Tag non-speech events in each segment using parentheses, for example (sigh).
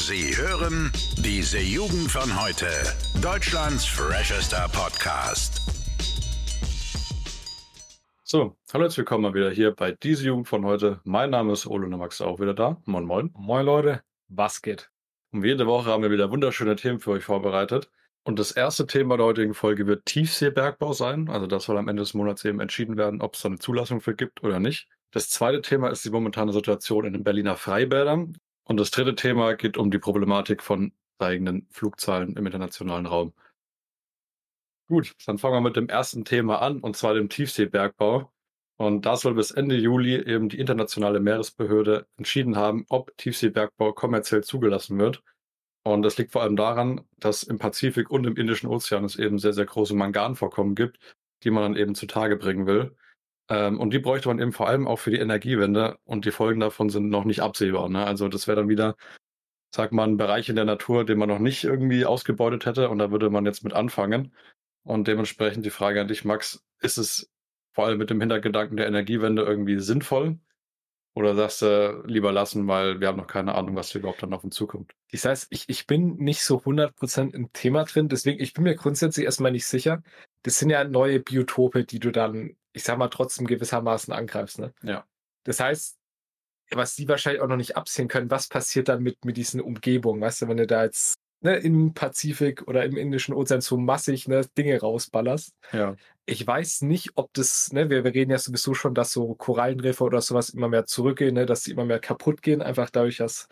Sie hören diese Jugend von heute. Deutschlands freshester Podcast. So, hallo herzlich willkommen mal wieder hier bei diese Jugend von heute. Mein Name ist Ole und Max auch wieder da. Moin moin. Moin Leute, was geht? Und jede Woche haben wir wieder wunderschöne Themen für euch vorbereitet. Und das erste Thema der heutigen Folge wird Tiefseebergbau sein. Also das soll am Ende des Monats eben entschieden werden, ob es da eine Zulassung für gibt oder nicht. Das zweite Thema ist die momentane Situation in den Berliner Freibädern. Und das dritte Thema geht um die Problematik von steigenden Flugzahlen im internationalen Raum. Gut, dann fangen wir mit dem ersten Thema an, und zwar dem Tiefseebergbau. Und da soll bis Ende Juli eben die internationale Meeresbehörde entschieden haben, ob Tiefseebergbau kommerziell zugelassen wird. Und das liegt vor allem daran, dass im Pazifik und im Indischen Ozean es eben sehr, sehr große Manganvorkommen gibt, die man dann eben zutage bringen will. Ähm, und die bräuchte man eben vor allem auch für die Energiewende und die Folgen davon sind noch nicht absehbar. Ne? Also das wäre dann wieder, sagt man, ein Bereich in der Natur, den man noch nicht irgendwie ausgebeutet hätte und da würde man jetzt mit anfangen. Und dementsprechend die Frage an dich, Max, ist es vor allem mit dem Hintergedanken der Energiewende irgendwie sinnvoll? Oder sagst du lieber lassen, weil wir haben noch keine Ahnung, was überhaupt dann auf uns zukommt? Das heißt, ich, ich bin nicht so 100% im Thema drin, deswegen, ich bin mir grundsätzlich erstmal nicht sicher. Das sind ja neue Biotope, die du dann ich sag mal, trotzdem gewissermaßen angreifst. Ne? Ja. Das heißt, was die wahrscheinlich auch noch nicht absehen können, was passiert dann mit, mit diesen Umgebungen, weißt du, wenn du da jetzt ne, im Pazifik oder im Indischen Ozean so massig ne, Dinge rausballerst. Ja. Ich weiß nicht, ob das, ne, wir, wir reden ja sowieso schon, dass so Korallenriffe oder sowas immer mehr zurückgehen, ne, dass sie immer mehr kaputt gehen, einfach dadurch, dass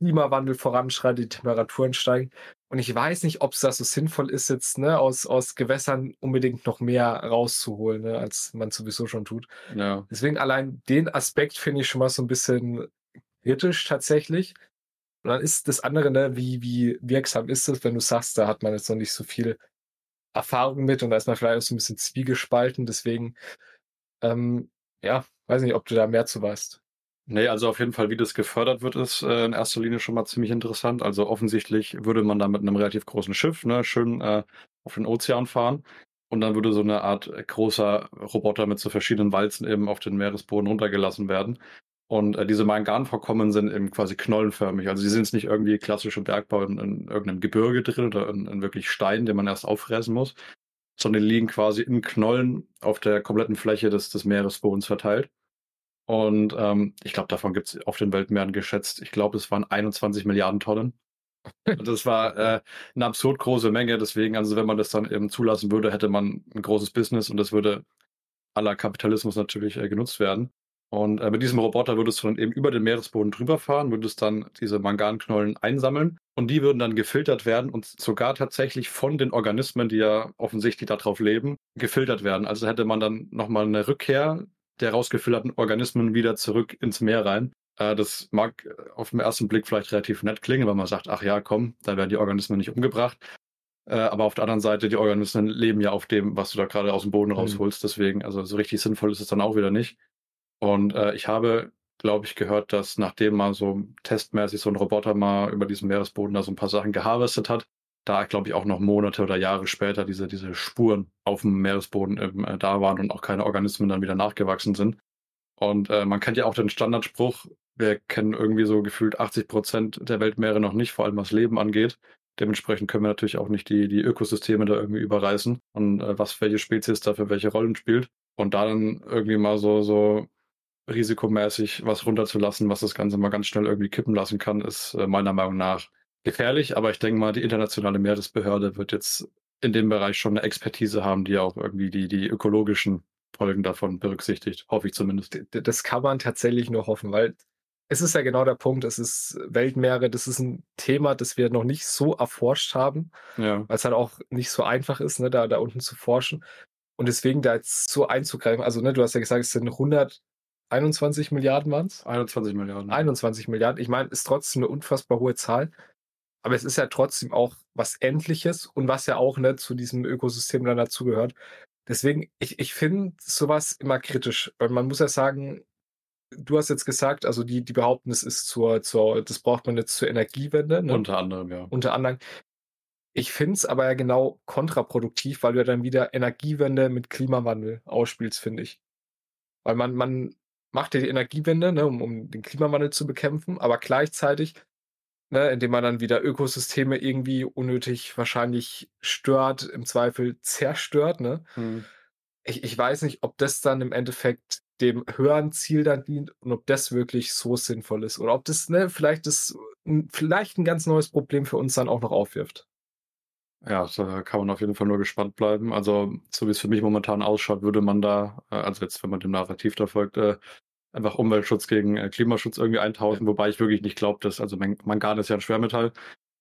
Klimawandel voranschreitet, die Temperaturen steigen. Und ich weiß nicht, ob es da so sinnvoll ist, jetzt ne, aus, aus Gewässern unbedingt noch mehr rauszuholen, ne, als man sowieso schon tut. Ja. Deswegen allein den Aspekt finde ich schon mal so ein bisschen kritisch tatsächlich. Und dann ist das andere, ne, wie, wie wirksam ist es, wenn du sagst, da hat man jetzt noch nicht so viel Erfahrung mit und da ist man vielleicht auch so ein bisschen zwiegespalten. Deswegen, ähm, ja, weiß nicht, ob du da mehr zu weißt. Nee, also auf jeden Fall, wie das gefördert wird, ist äh, in erster Linie schon mal ziemlich interessant. Also offensichtlich würde man da mit einem relativ großen Schiff ne, schön äh, auf den Ozean fahren und dann würde so eine Art großer Roboter mit so verschiedenen Walzen eben auf den Meeresboden runtergelassen werden. Und äh, diese Manganvorkommen sind eben quasi knollenförmig. Also sie sind jetzt nicht irgendwie klassische Bergbau in, in irgendeinem Gebirge drin oder in, in wirklich Stein, den man erst auffräsen muss, sondern die liegen quasi in Knollen auf der kompletten Fläche des, des Meeresbodens verteilt. Und ähm, ich glaube, davon gibt es auf den Weltmeeren geschätzt, ich glaube, es waren 21 Milliarden Tonnen. Und das war äh, eine absurd große Menge. Deswegen, also wenn man das dann eben zulassen würde, hätte man ein großes Business und das würde aller Kapitalismus natürlich äh, genutzt werden. Und äh, mit diesem Roboter würdest du dann eben über den Meeresboden drüber fahren, würdest dann diese Manganknollen einsammeln und die würden dann gefiltert werden und sogar tatsächlich von den Organismen, die ja offensichtlich darauf leben, gefiltert werden. Also hätte man dann nochmal eine Rückkehr der rausgefilterten Organismen wieder zurück ins Meer rein. Äh, das mag auf den ersten Blick vielleicht relativ nett klingen, weil man sagt, ach ja, komm, da werden die Organismen nicht umgebracht. Äh, aber auf der anderen Seite, die Organismen leben ja auf dem, was du da gerade aus dem Boden mhm. rausholst. Deswegen, also so richtig sinnvoll ist es dann auch wieder nicht. Und äh, ich habe, glaube ich, gehört, dass nachdem mal so testmäßig so ein Roboter mal über diesen Meeresboden da so ein paar Sachen geharvestet hat, da glaube ich auch noch Monate oder Jahre später diese, diese Spuren auf dem Meeresboden eben, äh, da waren und auch keine Organismen dann wieder nachgewachsen sind. Und äh, man kennt ja auch den Standardspruch, wir kennen irgendwie so gefühlt 80 Prozent der Weltmeere noch nicht, vor allem was Leben angeht. Dementsprechend können wir natürlich auch nicht die, die Ökosysteme da irgendwie überreißen und äh, was welche Spezies dafür welche Rollen spielt. Und da dann irgendwie mal so, so risikomäßig was runterzulassen, was das Ganze mal ganz schnell irgendwie kippen lassen kann, ist äh, meiner Meinung nach gefährlich, aber ich denke mal, die internationale Meeresbehörde wird jetzt in dem Bereich schon eine Expertise haben, die auch irgendwie die, die ökologischen Folgen davon berücksichtigt. Hoffe ich zumindest. Das kann man tatsächlich nur hoffen, weil es ist ja genau der Punkt, es ist Weltmeere, das ist ein Thema, das wir noch nicht so erforscht haben, ja. weil es halt auch nicht so einfach ist, ne, da, da unten zu forschen. Und deswegen da jetzt so einzugreifen, also ne, du hast ja gesagt, es sind 121 Milliarden waren es? 21 Milliarden. 21 Milliarden. Ich meine, ist trotzdem eine unfassbar hohe Zahl. Aber es ist ja trotzdem auch was Endliches und was ja auch ne, zu diesem Ökosystem dann dazugehört. Deswegen, ich, ich finde sowas immer kritisch, weil man muss ja sagen, du hast jetzt gesagt, also die, die behaupten, es ist zur, zur, das braucht man jetzt zur Energiewende. Ne? Unter anderem, ja. Unter anderem. Ich finde es aber ja genau kontraproduktiv, weil du ja dann wieder Energiewende mit Klimawandel ausspielst, finde ich. Weil man, man macht ja die Energiewende, ne, um, um den Klimawandel zu bekämpfen, aber gleichzeitig ne, indem man dann wieder Ökosysteme irgendwie unnötig wahrscheinlich stört, im Zweifel zerstört. Ne? Mhm. Ich, ich weiß nicht, ob das dann im Endeffekt dem höheren Ziel dann dient und ob das wirklich so sinnvoll ist oder ob das ne, vielleicht, das, vielleicht ein ganz neues Problem für uns dann auch noch aufwirft. Ja, da kann man auf jeden Fall nur gespannt bleiben. Also, so wie es für mich momentan ausschaut, würde man da, äh, also jetzt, wenn man dem Narrativ da folgt, äh, einfach Umweltschutz gegen äh, Klimaschutz irgendwie eintauschen, wobei ich wirklich nicht glaube, dass, also Mangan ist ja ein Schwermetall.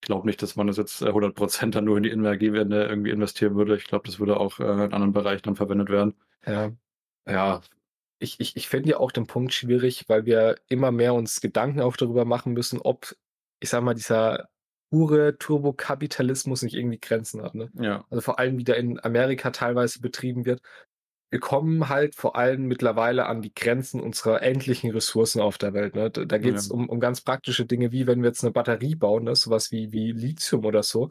Ich glaube nicht, dass man das jetzt 100 Prozent dann nur in die Energiewende irgendwie investieren würde. Ich glaube, das würde auch in anderen Bereichen dann verwendet werden. Ja. Ja, ich, ich, ich finde ja auch den Punkt schwierig, weil wir immer mehr uns Gedanken auch darüber machen müssen, ob, ich sag mal, dieser pure Turbokapitalismus nicht irgendwie Grenzen hat. Ne? Ja. Also vor allem, wie der in Amerika teilweise betrieben wird. Wir kommen halt vor allem mittlerweile an die Grenzen unserer endlichen Ressourcen auf der Welt. Ne? Da geht es ja. um, um ganz praktische Dinge, wie wenn wir jetzt eine Batterie bauen, ne? sowas wie, wie Lithium oder so,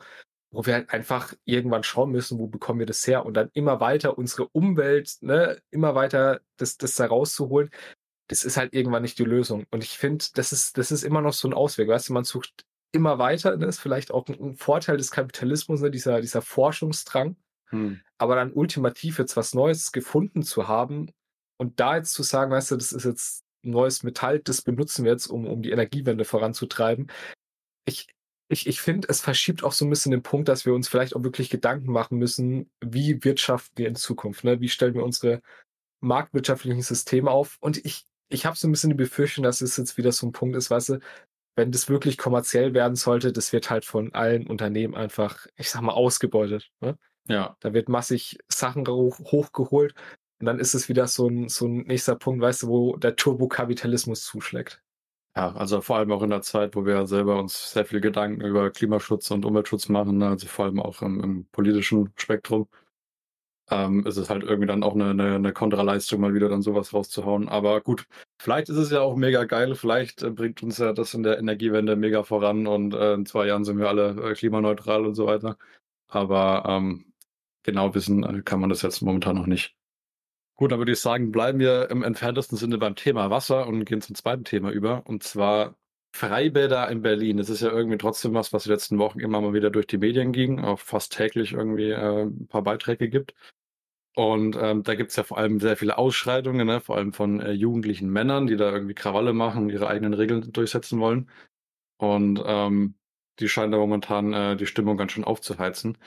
wo wir halt einfach irgendwann schauen müssen, wo bekommen wir das her und dann immer weiter unsere Umwelt, ne, immer weiter das, das da rauszuholen. Das ist halt irgendwann nicht die Lösung. Und ich finde, das ist, das ist immer noch so ein Ausweg. Weißt du, man sucht immer weiter. Das ne, ist vielleicht auch ein, Vorteil des Kapitalismus, ne? dieser, dieser Forschungsdrang. Hm. Aber dann ultimativ jetzt was Neues gefunden zu haben und da jetzt zu sagen, weißt du, das ist jetzt neues Metall, das benutzen wir jetzt, um, um die Energiewende voranzutreiben. Ich, ich, ich finde, es verschiebt auch so ein bisschen den Punkt, dass wir uns vielleicht auch wirklich Gedanken machen müssen, wie wirtschaften wir in Zukunft, ne? Wie stellen wir unsere marktwirtschaftlichen Systeme auf? Und ich, ich habe so ein bisschen die Befürchtung, dass es jetzt wieder so ein Punkt ist, weißt du, wenn das wirklich kommerziell werden sollte, das wird halt von allen Unternehmen einfach, ich sag mal, ausgebeutet. Ne? Ja. Da wird massig Sachen hoch, hochgeholt und dann ist es wieder so ein, so ein nächster Punkt, weißt du, wo der Turbokapitalismus zuschlägt. Ja, also vor allem auch in der Zeit, wo wir selber uns sehr viele Gedanken über Klimaschutz und Umweltschutz machen, ne? also vor allem auch im, im politischen Spektrum ähm, ist es halt irgendwie dann auch eine, eine, eine Kontraleistung, mal wieder dann sowas rauszuhauen. Aber gut, vielleicht ist es ja auch mega geil, vielleicht äh, bringt uns ja das in der Energiewende mega voran und äh, in zwei Jahren sind wir alle äh, klimaneutral und so weiter. Aber ähm, genau wissen äh, kann man das jetzt momentan noch nicht. Gut, dann würde ich sagen, bleiben wir im entferntesten Sinne beim Thema Wasser und gehen zum zweiten Thema über. Und zwar Freibäder in Berlin. Das ist ja irgendwie trotzdem was, was die letzten Wochen immer mal wieder durch die Medien ging, auch fast täglich irgendwie äh, ein paar Beiträge gibt. Und ähm, da gibt's ja vor allem sehr viele Ausschreitungen, ne? vor allem von äh, jugendlichen Männern, die da irgendwie Krawalle machen und ihre eigenen Regeln durchsetzen wollen. Und ähm, die scheinen da momentan äh, die Stimmung ganz schön aufzuheizen.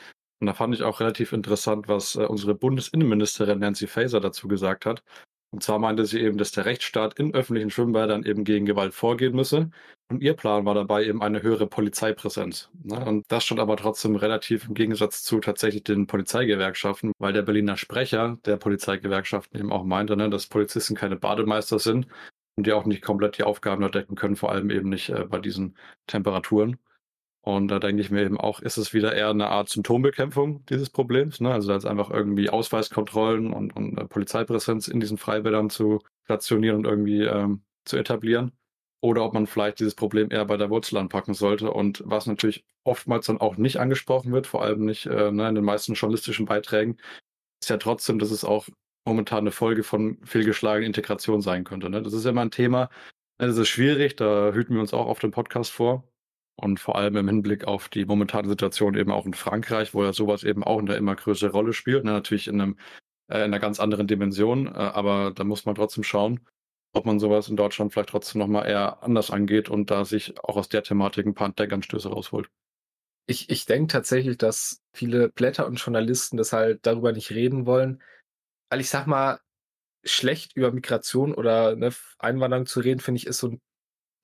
Und da fand ich auch relativ interessant, was äh, unsere Bundesinnenministerin Nancy Faeser dazu gesagt hat. Und zwar meinte sie eben, dass der Rechtsstaat in öffentlichen Schwimmbädern eben gegen Gewalt vorgehen müsse. Und ihr Plan war dabei eben eine höhere Polizeipräsenz. Ne? Und das stand aber trotzdem relativ im Gegensatz zu tatsächlich den Polizeigewerkschaften, weil der Berliner Sprecher der Polizeigewerkschaften eben auch meinte, ne, dass Polizisten keine Bademeister sind und die auch nicht komplett die Aufgaben erdecken können, vor allem eben nicht äh, bei diesen Temperaturen. Und da denke ich mir eben auch, ist es wieder eher eine Art Symptombekämpfung dieses Problems, ne? Also als einfach irgendwie Ausweiskontrollen und, und äh, Polizeipräsenz in diesen Freibädern zu stationieren und irgendwie ähm, zu etablieren. Oder ob man vielleicht dieses Problem eher bei der Wurzel anpacken sollte. Und was natürlich oftmals dann auch nicht angesprochen wird, vor allem nicht äh, ne, in den meisten journalistischen Beiträgen, ist ja trotzdem, dass es auch momentan eine Folge von fehlgeschlagenen Integration sein könnte. Ne? Das ist immer ein Thema, das ist schwierig, da hüten wir uns auch auf dem Podcast vor. Und vor allem im Hinblick auf die momentane Situation eben auch in Frankreich, wo ja sowas eben auch eine immer größere Rolle spielt. Ne? Natürlich in, einem, äh, in einer ganz anderen Dimension, äh, aber da muss man trotzdem schauen, ob man sowas in Deutschland vielleicht trotzdem nochmal eher anders angeht und da sich auch aus der Thematik ein paar Denkanstöße rausholt. Ich, ich denke tatsächlich, dass viele Blätter und Journalisten das halt darüber nicht reden wollen, weil ich sag mal, schlecht über Migration oder ne, Einwanderung zu reden, finde ich, ist so ein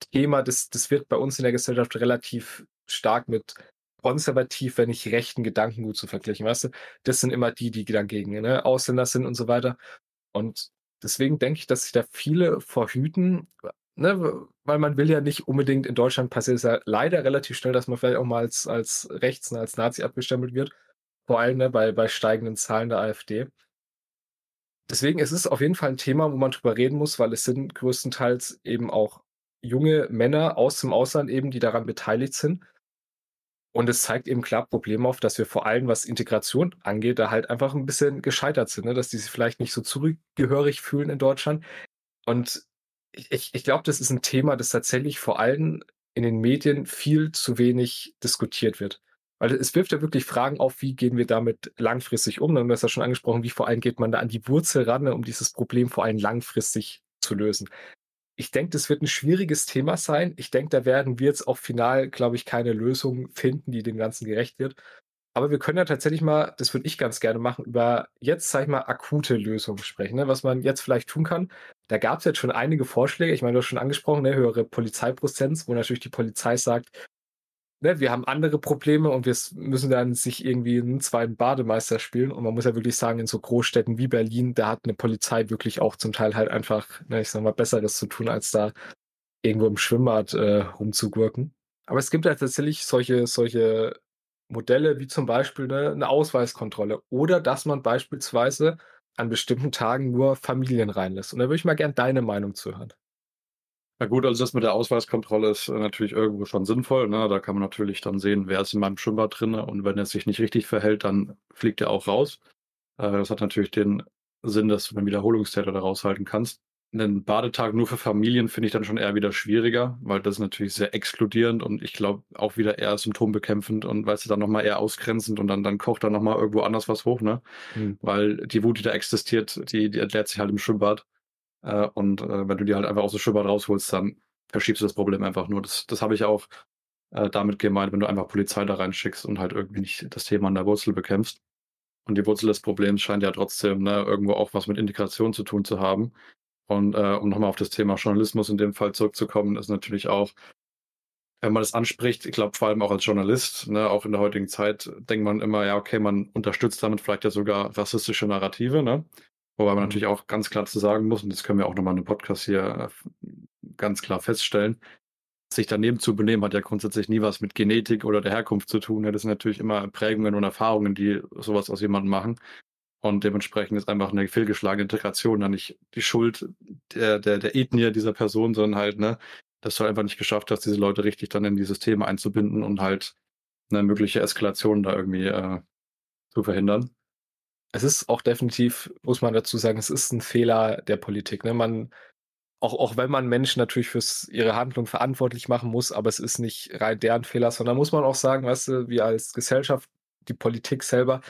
Thema, das, das wird bei uns in der Gesellschaft relativ stark mit konservativ, wenn nicht rechten Gedankengut zu vergleichen. Weißt du, das sind immer die, die dagegen ne? Ausländer sind und so weiter. Und deswegen denke ich, dass sich da viele verhüten, ne? weil man will ja nicht unbedingt in Deutschland passiert es ja leider relativ schnell, dass man vielleicht auch mal als, als rechts, als Nazi abgestempelt wird. Vor allem ne, bei, bei steigenden Zahlen der AfD. Deswegen es ist es auf jeden Fall ein Thema, wo man drüber reden muss, weil es sind größtenteils eben auch junge Männer aus dem Ausland eben, die daran beteiligt sind. Und es zeigt eben klar Probleme auf, dass wir vor allem, was Integration angeht, da halt einfach ein bisschen gescheitert sind, ne? dass die sich vielleicht nicht so zurückgehörig fühlen in Deutschland. Und ich, ich glaube, das ist ein Thema, das tatsächlich vor allem in den Medien viel zu wenig diskutiert wird. Weil es wirft ja wirklich Fragen auf, wie gehen wir damit langfristig um? Du hast ja schon angesprochen, wie vor allem geht man da an die Wurzel ran, um dieses Problem vor allem langfristig zu lösen. Ich denke, das wird ein schwieriges Thema sein. Ich denke, da werden wir jetzt auch final, glaube ich, keine Lösung finden, die dem Ganzen gerecht wird. Aber wir können ja tatsächlich mal, das würde ich ganz gerne machen, über jetzt, sag ich mal, akute Lösungen sprechen, ne? was man jetzt vielleicht tun kann. Da gab es jetzt schon einige Vorschläge. Ich meine, du hast schon angesprochen, ne? höhere Polizeipräsenz, wo natürlich die Polizei sagt, ne, wir haben andere Probleme und wir müssen dann sich irgendwie einen zweiten Bademeister spielen. Und man muss ja wirklich sagen, in so Großstädten wie Berlin, da hat eine Polizei wirklich auch zum Teil halt einfach, ne, ich sag mal, Besseres zu tun, als da irgendwo im Schwimmbad äh, rumzugurken. Aber es gibt ja tatsächlich solche, solche Modelle wie zum Beispiel eine, eine Ausweiskontrolle oder dass man beispielsweise an bestimmten Tagen nur Familien reinlässt. Und da würde ich mal gern deine Meinung zu hören. Na gut, also das mit der Ausweiskontrolle ist äh, natürlich irgendwo schon sinnvoll. Ne? Da kann man natürlich dann sehen, wer ist in meinem Schwimmbad drin und wenn er sich nicht richtig verhält, dann fliegt er auch raus. Äh, das hat natürlich den Sinn, dass du einen Wiederholungstäter da raushalten kannst. Einen Badetag nur für Familien finde ich dann schon eher wieder schwieriger, weil das ist natürlich sehr exkludierend und ich glaube auch wieder eher symptombekämpfend und weißt du, dann nochmal eher ausgrenzend und dann, dann kocht dann nochmal irgendwo anders was hoch, ne? Mhm. Weil die Wut, die da existiert, die, die erklärt sich halt im Schwimmbad. Äh, und äh, wenn du die halt einfach aus dem Schwimmbad rausholst, dann verschiebst du das Problem einfach nur. Das, das habe ich auch äh, damit gemeint, wenn du einfach Polizei da reinschickst und halt irgendwie nicht das Thema an der Wurzel bekämpfst. Und die Wurzel des Problems scheint ja trotzdem ne, irgendwo auch was mit Integration zu tun zu haben. Und äh, um nochmal auf das Thema Journalismus in dem Fall zurückzukommen, ist natürlich auch, wenn man das anspricht, ich glaube vor allem auch als Journalist, ne, auch in der heutigen Zeit, denkt man immer, ja, okay, man unterstützt damit vielleicht ja sogar rassistische Narrative, ne? Wobei man natürlich auch ganz klar zu sagen muss, und das können wir auch nochmal in einem Podcast hier äh, ganz klar feststellen, sich daneben zu benehmen, hat ja grundsätzlich nie was mit Genetik oder der Herkunft zu tun. Das sind natürlich immer Prägungen und Erfahrungen, die sowas aus jemandem machen. Und dementsprechend ist einfach eine fehlgeschlagene Integration dann nicht die Schuld der, der, der Ethnie dieser Person, sondern halt, ne, dass du einfach nicht geschafft hast, diese Leute richtig dann in dieses Thema einzubinden und halt eine mögliche Eskalation da irgendwie äh, zu verhindern es ist auch definitiv, muss man dazu sagen, es ist ein Fehler der Politik. Ne? Man, auch, auch wenn man Menschen natürlich fürs ihre Handlung verantwortlich machen muss, aber es ist nicht rein deren Fehler, sondern muss man auch sagen, weißt du, wir als Gesellschaft, die Politik selber,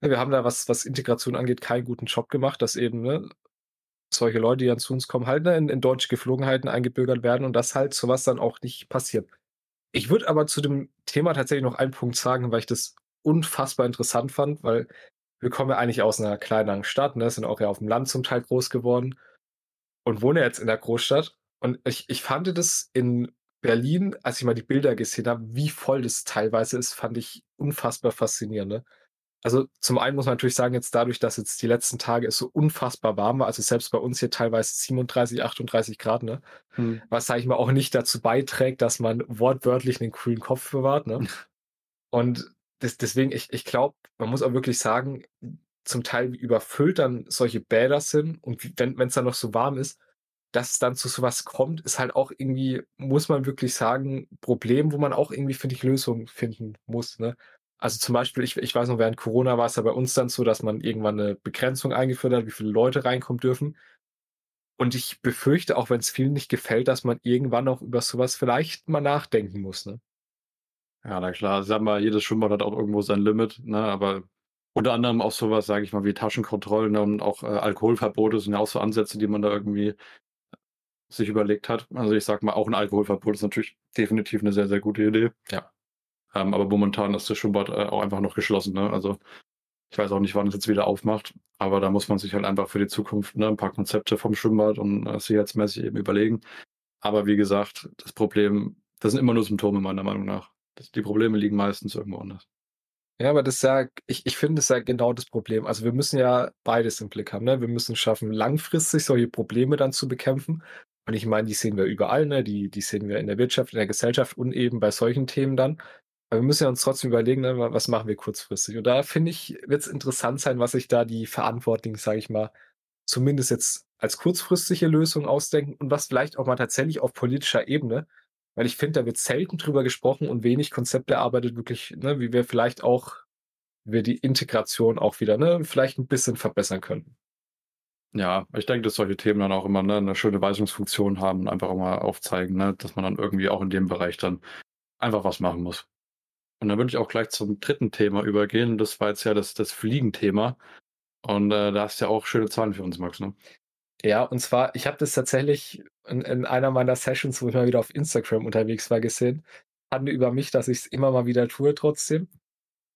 ne, wir haben da, was, was Integration angeht, keinen guten Job gemacht, dass eben ne, solche Leute, die dann zu uns kommen, halt ne, in, in deutsche Geflogenheiten eingebürgert werden und dass halt sowas dann auch nicht passiert. Ich würde aber zu dem Thema tatsächlich noch einen Punkt sagen, weil ich das unfassbar interessant fand, weil wir kommen ja eigentlich aus einer kleineren Stadt, ne, sind auch ja auf dem Land zum Teil groß geworden und wohne jetzt in der Großstadt. Und ich, ich fand das in Berlin, als ich mal die Bilder gesehen habe, wie voll das teilweise ist, fand ich unfassbar faszinierend. Ne? Also zum einen muss man natürlich sagen, jetzt dadurch, dass jetzt die letzten Tage es so unfassbar warm war, also selbst bei uns hier teilweise 37, 38 Grad, ne? Hm. Was, sage ich mal, auch nicht dazu beiträgt, dass man wortwörtlich einen kühlen Kopf bewahrt, ne? (laughs) Und das, deswegen, ich, ich glaube, man muss auch wirklich sagen, zum Teil wie überfüllt dann solche Bäder sind und wenn es dann noch so warm ist, dass es dann zu sowas kommt, ist halt auch irgendwie, muss man wirklich sagen, Problem, wo man auch irgendwie, finde ich, Lösungen finden muss. Ne? Also zum Beispiel, ich, ich weiß noch, während Corona war es ja bei uns dann so, dass man irgendwann eine Begrenzung eingeführt hat, wie viele Leute reinkommen dürfen. Und ich befürchte, auch wenn es vielen nicht gefällt, dass man irgendwann auch über sowas vielleicht mal nachdenken muss. Ne? Ja, na klar, sag mal, jedes Schwimmbad hat auch irgendwo sein Limit, ne? Aber unter anderem auch sowas, sage ich mal, wie Taschenkontrollen und auch äh, Alkoholverbote sind ja auch so Ansätze, die man da irgendwie sich überlegt hat. Also ich sag mal, auch ein Alkoholverbot ist natürlich definitiv eine sehr, sehr gute Idee. Ja. Ähm, aber momentan ist das Schwimmbad äh, auch einfach noch geschlossen. Ne? Also ich weiß auch nicht, wann es jetzt wieder aufmacht, aber da muss man sich halt einfach für die Zukunft ne, ein paar Konzepte vom Schwimmbad und äh, sicherheitsmäßig eben überlegen. Aber wie gesagt, das Problem, das sind immer nur Symptome meiner Meinung nach. Das, die Probleme liegen meistens irgendwo anders. Ja, aber das ist ja, ich, ich finde, das ist ja genau das Problem. Also wir müssen ja beides im Blick haben. Ne? Wir müssen schaffen, langfristig solche Probleme dann zu bekämpfen. Und ich meine, die sehen wir überall, ne? die, die sehen wir in der Wirtschaft, in der Gesellschaft und eben bei solchen Themen dann. Aber wir müssen ja uns trotzdem überlegen, ne, was machen wir kurzfristig. Und da finde ich, wird es interessant sein, was sich da die Verantwortlichen, sage ich mal, zumindest jetzt als kurzfristige Lösung ausdenken und was vielleicht auch mal tatsächlich auf politischer Ebene weil ich finde, da wird selten drüber gesprochen und wenig Konzepte erarbeitet, wirklich, ne, wie wir vielleicht auch, wir die Integration auch wieder, ne, vielleicht ein bisschen verbessern könnten. Ja, ich denke, dass solche Themen dann auch immer ne, eine schöne Weisungsfunktion haben und einfach auch mal aufzeigen, ne, dass man dann irgendwie auch in dem Bereich dann einfach was machen muss. Und dann würde ich auch gleich zum dritten Thema übergehen. Das war jetzt ja das, das Fliegenthema. Und äh, da hast du ja auch schöne Zahlen für uns, Max, ne? Ja, und zwar, ich habe das tatsächlich in, in, einer meiner Sessions, wo ich mal wieder auf Instagram unterwegs war, gesehen. Handelt über mich, dass ich es immer mal wieder tue trotzdem.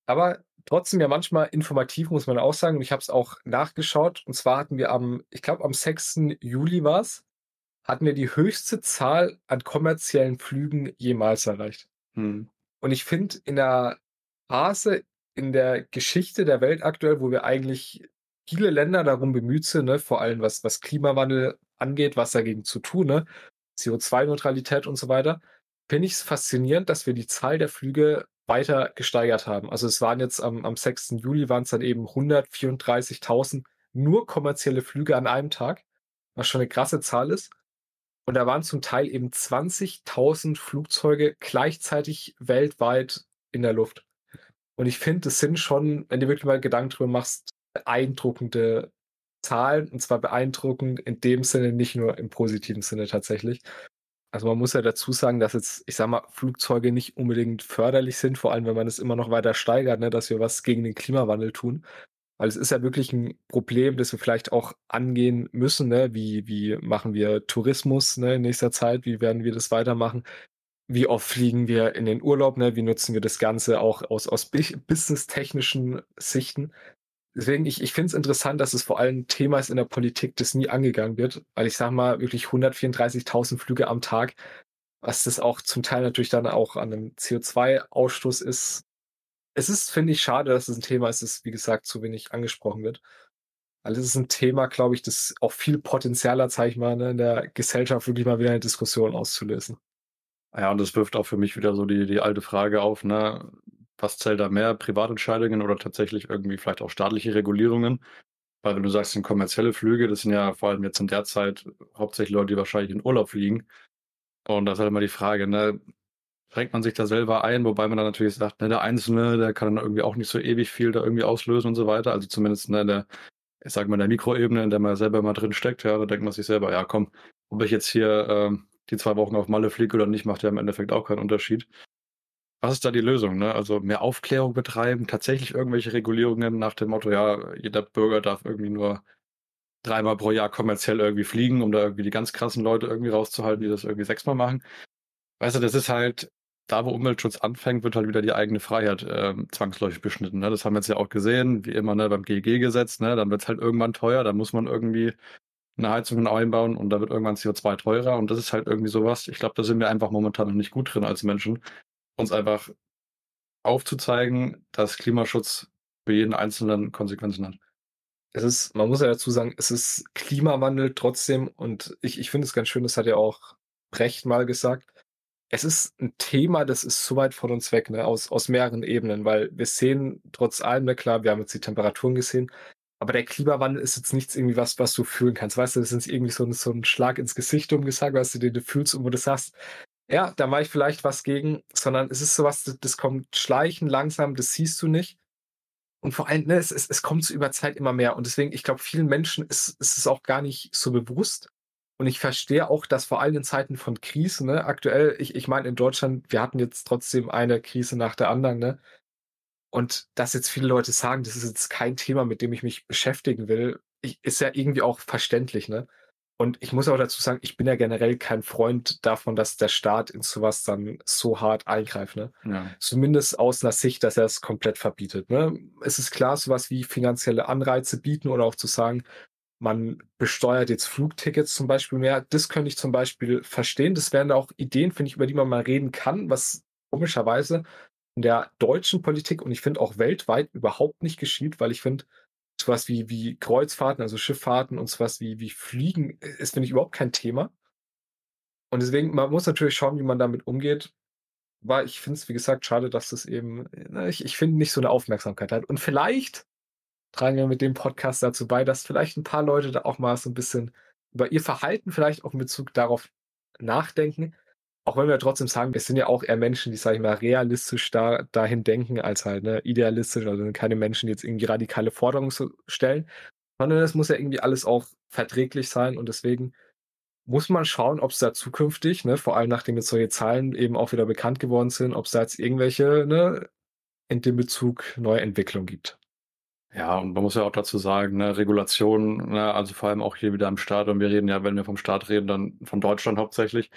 Aber trotzdem ja manchmal informativ, muss man auch sagen. Und ich habe es auch nachgeschaut. Und zwar hatten wir am, ich glaube am 6. Juli war es, hatten wir die höchste Zahl an kommerziellen Flügen jemals erreicht. Hm. Und ich finde, in der Phase in der Geschichte der Welt aktuell, wo wir eigentlich viele Länder darum bemüht sind, ne, vor allem was, was Klimawandel angeht, was dagegen zu tun, ne, CO2-Neutralität und so weiter, finde ich es faszinierend, dass wir die Zahl der Flüge weiter gesteigert haben. Also es waren jetzt am, am 6. Juli waren es dann eben 134.000 nur kommerzielle Flüge an einem Tag, was schon eine krasse Zahl ist. Und da waren zum Teil eben 20.000 Flugzeuge gleichzeitig weltweit in der Luft. Und ich finde, das sind schon, wenn du wirklich mal Gedanken drüber machst, beeindruckende Zahlen. Und zwar beeindruckend in dem Sinne, nicht nur im positiven Sinne tatsächlich. Also man muss ja dazu sagen, dass jetzt, ich sag mal, Flugzeuge nicht unbedingt förderlich sind, vor allem wenn man es immer noch weiter steigert, ne, dass wir was gegen den Klimawandel tun. Weil es ist ja wirklich ein Problem, das wir vielleicht auch angehen müssen. Ne? Wie, wie machen wir Tourismus ne, in nächster Zeit? Wie werden wir das weitermachen? Wie oft fliegen wir in den Urlaub? Ne? Wie nutzen wir das Ganze auch aus, aus business-technischen Sichten? Deswegen, ich, ich finde es interessant, dass es vor allem Thema ist in der Politik, das nie angegangen wird. Weil ich sage mal, wirklich 134.000 Flüge am Tag, was das auch zum Teil natürlich dann auch an einem CO2-Ausstoß ist, es ist, finde ich, schade, dass es ein Thema ist, das, wie gesagt, zu wenig angesprochen wird. Weil es ist ein Thema, glaube ich, das auch viel potenzieller, sage ich mal, ne, in der Gesellschaft wirklich mal wieder eine Diskussion auszulösen. Ja, und das wirft auch für mich wieder so die, die alte Frage auf, ne? Was zählt da mehr, Privatentscheidungen oder tatsächlich irgendwie vielleicht auch staatliche Regulierungen? Weil wenn du sagst, sind kommerzielle Flüge, das sind ja vor allem jetzt in der Zeit hauptsächlich Leute, die wahrscheinlich in Urlaub fliegen. Und da ist halt immer die Frage, ne, schränkt man sich da selber ein, wobei man dann natürlich sagt, ne, der Einzelne, der kann dann irgendwie auch nicht so ewig viel da irgendwie auslösen und so weiter. Also zumindest ne, der, ich sag mal, der Mikroebene, in der man selber mal drin steckt, ja, da denkt man sich selber, ja komm, ob ich jetzt hier äh, die zwei Wochen auf Malle fliege oder nicht, macht ja im Endeffekt auch keinen Unterschied. Was ist da die Lösung? Ne? Also mehr Aufklärung betreiben, tatsächlich irgendwelche Regulierungen nach dem Motto, ja, jeder Bürger darf irgendwie nur dreimal pro Jahr kommerziell irgendwie fliegen, um da irgendwie die ganz krassen Leute irgendwie rauszuhalten, die das irgendwie sechsmal machen. Weißt du, das ist halt, da wo Umweltschutz anfängt, wird halt wieder die eigene Freiheit äh, zwangsläufig beschnitten. Ne? Das haben wir jetzt ja auch gesehen, wie immer ne, beim GEG-Gesetz, ne? dann wird es halt irgendwann teuer, da muss man irgendwie eine Heizung einbauen und da wird irgendwann CO2 teurer und das ist halt irgendwie sowas. Ich glaube, da sind wir einfach momentan noch nicht gut drin als Menschen, uns einfach aufzuzeigen, dass Klimaschutz für jeden Einzelnen Konsequenzen hat. Es ist, man muss ja dazu sagen, es ist Klimawandel trotzdem und ich, ich finde es ganz schön, das hat ja auch Brecht mal gesagt, es ist ein Thema, das ist so weit von uns weg, ne, aus, aus mehreren Ebenen, weil wir sehen trotz allem, ne, klar, wir haben jetzt die Temperaturen gesehen, aber der Klimawandel ist jetzt nichts irgendwie was, was du fühlen kannst. Weißt du, das ist irgendwie so ein, so ein Schlag ins Gesicht umgesagt, weißt du, den du fühlst und wo du sagst, ja, da mache ich vielleicht was gegen, sondern es ist sowas, das, kommt schleichen langsam, das siehst du nicht. Und vor allem, ne, es, es, es kommt so über Zeit immer mehr. Und deswegen, ich glaube, vielen Menschen ist, ist es auch gar nicht so bewusst, und ich verstehe auch, dass vor allem in Zeiten von Krisen, ne, aktuell, ich, ich meine, in Deutschland, wir hatten jetzt trotzdem eine Krise nach der anderen, ne? Und dass jetzt viele Leute sagen, das ist jetzt kein Thema, mit dem ich mich beschäftigen will, ich, ist ja irgendwie auch verständlich, ne? Und ich muss auch dazu sagen, ich bin ja generell kein Freund davon, dass der Staat in sowas dann so hart eingreift, ne? Ja. Zumindest aus einer Sicht, dass er es komplett verbietet, ne? Es ist klar, sowas wie finanzielle Anreize bieten oder auch zu sagen, man besteuert jetzt Flugtickets zum Beispiel mehr. Das könnte ich zum Beispiel verstehen. Das wären auch Ideen, finde ich, über die man mal reden kann, was komischerweise in der deutschen Politik und ich finde auch weltweit überhaupt nicht geschieht, weil ich finde, sowas wie, wie Kreuzfahrten, also Schifffahrten und sowas wie, wie Fliegen ist, finde ich, überhaupt kein Thema. Und deswegen, man muss natürlich schauen, wie man damit umgeht. Aber ich finde es, wie gesagt, schade, dass das eben, ich, ich finde, nicht so eine Aufmerksamkeit hat. Und vielleicht tragen wir mit dem Podcast dazu bei, dass vielleicht ein paar Leute da auch mal so ein bisschen über ihr Verhalten vielleicht auch in Bezug darauf nachdenken. Auch wenn wir trotzdem sagen, wir sind ja auch eher Menschen, die, sag ich mal, realistisch da, dahin denken, als halt ne, idealistisch, also keine Menschen, die jetzt irgendwie radikale Forderungen stellen. sondern es muss ja irgendwie alles auch verträglich sein und deswegen muss man schauen, ob es da zukünftig, ne, vor allem nachdem jetzt solche Zahlen eben auch wieder bekannt geworden sind, ob es da jetzt irgendwelche, ne, in dem Bezug neue Entwicklungen gibt. Ja, und man muss ja auch dazu sagen, ne, Regulation, ne, also vor allem auch hier wieder am Staat, und wir reden ja, wenn wir vom Staat reden, dann von Deutschland hauptsächlich.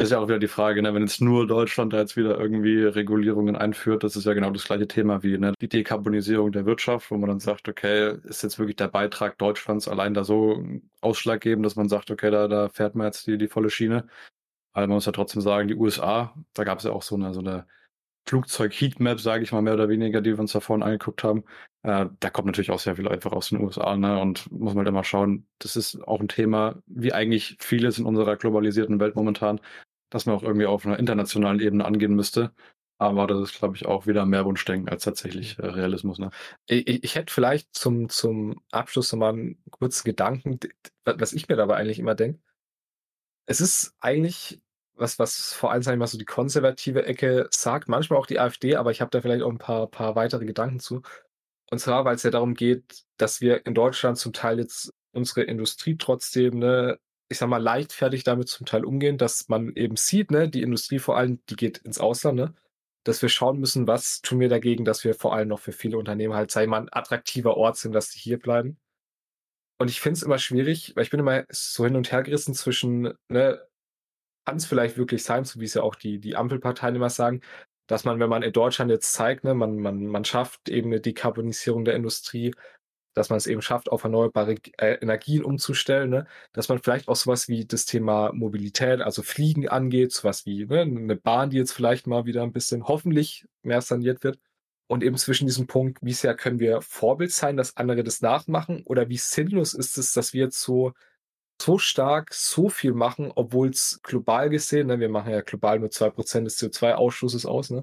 Ist ja auch wieder die Frage, ne, wenn jetzt nur Deutschland da jetzt wieder irgendwie Regulierungen einführt, das ist ja genau das gleiche Thema wie ne, die Dekarbonisierung der Wirtschaft, wo man dann sagt, okay, ist jetzt wirklich der Beitrag Deutschlands allein da so ausschlaggebend, dass man sagt, okay, da, da fährt man jetzt die, die volle Schiene. Aber man muss ja trotzdem sagen, die USA, da gab es ja auch so eine, so eine Flugzeug-Heatmap, sage ich mal mehr oder weniger, die wir uns da vorhin angeguckt haben. Äh, da kommt natürlich auch sehr viel einfach aus den USA, ne? Und muss man halt immer schauen, das ist auch ein Thema, wie eigentlich vieles in unserer globalisierten Welt momentan, das man auch irgendwie auf einer internationalen Ebene angehen müsste. Aber das ist, glaube ich, auch wieder mehr Wunschdenken als tatsächlich äh, Realismus. Ne? Ich, ich, hätte vielleicht zum, zum Abschluss nochmal einen kurzen Gedanken, was ich mir dabei eigentlich immer denke. Es ist eigentlich was, was vor allem, sag ich mal, so die konservative Ecke sagt, manchmal auch die AfD, aber ich habe da vielleicht auch ein paar, paar weitere Gedanken zu. Und zwar, weil es ja darum geht, dass wir in Deutschland zum Teil jetzt unsere Industrie trotzdem ne, ich sag mal, leichtfertig damit zum Teil umgehen, dass man eben sieht, ne, die Industrie vor allem, die geht ins Ausland, ne, dass wir schauen müssen, was tun wir dagegen, dass wir vor allem noch für viele Unternehmen halt, sei mal, ein attraktiver Ort sind, dass die hier bleiben. Und ich finde es immer schwierig, weil ich bin immer so hin und her gerissen zwischen, ne, kann es vielleicht wirklich sein, so wie es ja auch die, die Ampelparteien immer sagen, dass man, wenn man in Deutschland jetzt zeigt, ne, man, man, man schafft eben eine Dekarbonisierung der Industrie, dass man es eben schafft, auf erneuerbare äh, Energien umzustellen, ne? dass man vielleicht auch sowas wie das Thema Mobilität, also Fliegen angeht, sowas wie ne, eine Bahn, die jetzt vielleicht mal wieder ein bisschen hoffentlich mehr saniert wird. Und eben zwischen diesem Punkt, wie sehr können wir Vorbild sein, dass andere das nachmachen oder wie sinnlos ist es, dass wir jetzt so so stark so viel machen, obwohl es global gesehen, ne, wir machen ja global nur zwei Prozent des CO2-Ausschusses aus, ne,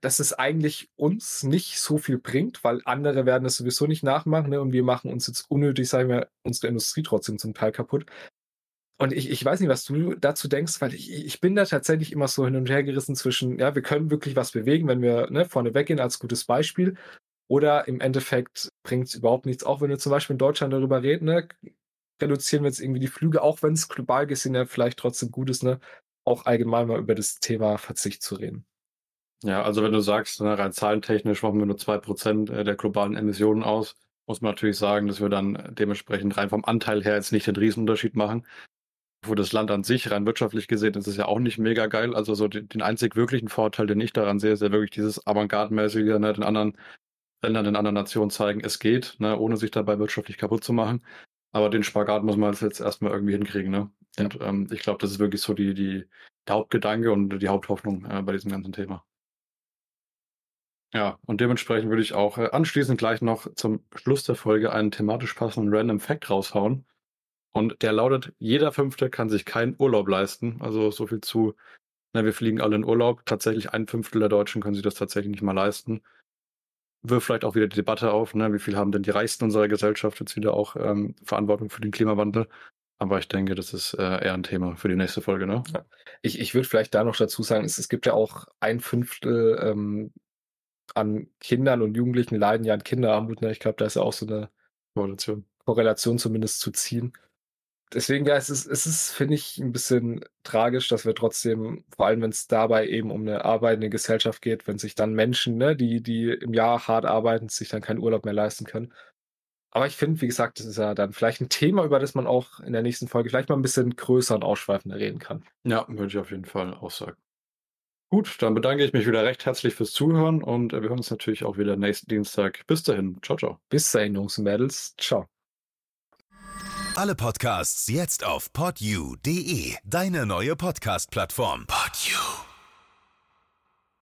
dass es eigentlich uns nicht so viel bringt, weil andere werden es sowieso nicht nachmachen ne? und wir machen uns jetzt unnötig, sagen wir, unsere Industrie trotzdem zum Teil kaputt. Und ich, ich weiß nicht, was du dazu denkst, weil ich, ich bin da tatsächlich immer so hin und her gerissen zwischen, ja, wir können wirklich was bewegen, wenn wir ne, vorne weggehen als gutes Beispiel. Oder im Endeffekt bringt es überhaupt nichts, auch wenn wir zum Beispiel in Deutschland darüber reden, ne, reduzieren wir jetzt irgendwie die Flüge, auch wenn es global gesehen ja vielleicht trotzdem gut ist, ne, auch allgemein mal über das Thema Verzicht zu reden. Ja, also wenn du sagst, ne, rein zahlentechnisch machen wir nur zwei Prozent äh, der globalen Emissionen aus, muss man natürlich sagen, dass wir dann dementsprechend rein vom Anteil her jetzt nicht den Riesenunterschied machen. Für das Land an sich, rein wirtschaftlich gesehen, ist es ja auch nicht mega geil. Also so den, einzig wirklichen Vorteil, den ich daran sehe, ist ja wirklich dieses Avantgarde-mäßige, ne, den anderen Ländern, den anderen Nationen zeigen, es geht, ne, ohne sich dabei wirtschaftlich kaputt zu machen. Aber den Spagat muss man jetzt erstmal irgendwie hinkriegen. Ne? Und ähm, ich glaube, das ist wirklich so die, die, der Hauptgedanke und die Haupthoffnung äh, bei diesem ganzen Thema. Ja, und dementsprechend würde ich auch äh, anschließend gleich noch zum Schluss der Folge einen thematisch passenden Random Fact raushauen. Und der lautet, jeder Fünfte kann sich keinen Urlaub leisten. Also so viel zu, na, wir fliegen alle in Urlaub. Tatsächlich ein Fünftel der Deutschen können sich das tatsächlich nicht mal leisten. Wirft vielleicht auch wieder die Debatte auf, ne? wie viel haben denn die Reichsten unserer Gesellschaft jetzt wieder auch ähm, Verantwortung für den Klimawandel. Aber ich denke, das ist äh, eher ein Thema für die nächste Folge. Ne? Ich, ich würde vielleicht da noch dazu sagen, es, es gibt ja auch ein Fünftel ähm, an Kindern und Jugendlichen leiden ja an Kinderarmut. Ne? Ich glaube, da ist ja auch so eine Korrelation, Korrelation zumindest zu ziehen. Deswegen, ja, es ist, es ist, finde ich, ein bisschen tragisch, dass wir trotzdem, vor allem wenn es dabei eben um eine arbeitende Gesellschaft geht, wenn sich dann Menschen, ne, die, die im Jahr hart arbeiten, sich dann keinen Urlaub mehr leisten können. Aber ich finde, wie gesagt, das ist ja dann vielleicht ein Thema, über das man auch in der nächsten Folge vielleicht mal ein bisschen größer und ausschweifender reden kann. Ja, würde ich auf jeden Fall auch sagen. Gut, dann bedanke ich mich wieder recht herzlich fürs Zuhören und äh, wir hören uns natürlich auch wieder nächsten Dienstag. Bis dahin. Ciao, ciao. Bis dahin, Jungs und Mädels. Ciao. Alle Podcasts jetzt auf podyou.de, deine neue Podcast-Plattform. Podyou.